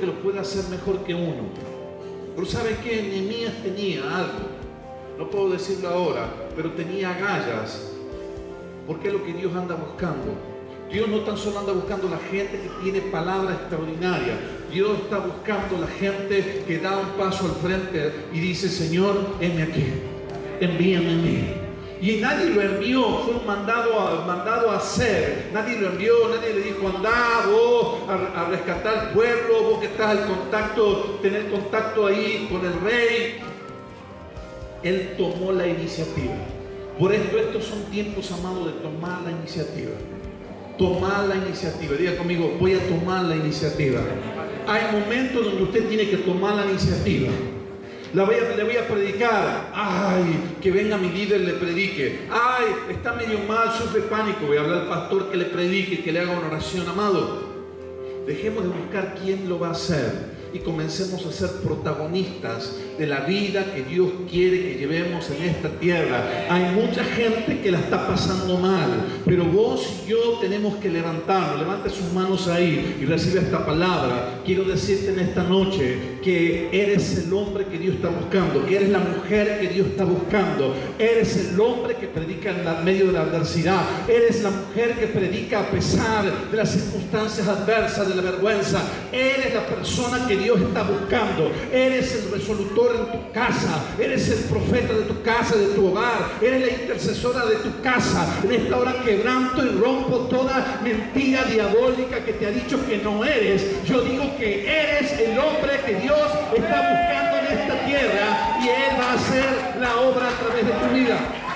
que lo pueda hacer mejor que uno. Pero ¿sabe qué? Nehemías tenía algo. No puedo decirlo ahora, pero tenía gallas. Porque es lo que Dios anda buscando. Dios no tan solo anda buscando la gente que tiene palabra extraordinaria. Dios está buscando la gente que da un paso al frente y dice, Señor, heme aquí. Envíame a mí. Y nadie lo envió, fue un mandado a, mandado a hacer. Nadie lo envió, nadie le dijo, andá vos a, rescatar al pueblo, vos que estás en contacto, tener contacto ahí con el rey. Él tomó la iniciativa. Por esto estos son tiempos, amados, de tomar la iniciativa. Tomar la iniciativa. Diga conmigo, voy a tomar la iniciativa. Hay momentos donde usted tiene que tomar la iniciativa. Le voy a predicar. Ay, que venga mi líder, le predique. Ay, está medio mal, sufre pánico. Voy a hablar al pastor que le predique, que le haga una oración, amado. Dejemos de buscar quién lo va a hacer y comencemos a ser protagonistas de la vida que Dios quiere que llevemos en esta tierra. Hay mucha gente que la está pasando mal, pero vos y yo tenemos que levantarnos. Levante sus manos ahí y recibe esta palabra. Quiero decirte en esta noche que eres el hombre que Dios está buscando, que eres la mujer que Dios está buscando, eres el hombre que predica en medio de la adversidad, eres la mujer que predica a pesar de las circunstancias adversas, de la vergüenza, eres la persona que Dios está buscando. Eres el resolutor en tu casa. Eres el profeta de tu casa, de tu hogar. Eres la intercesora de tu casa. En esta hora quebranto y rompo toda mentira diabólica que te ha dicho que no eres. Yo digo que eres el hombre que Dios está buscando en esta tierra y Él va a hacer la obra a través de tu vida.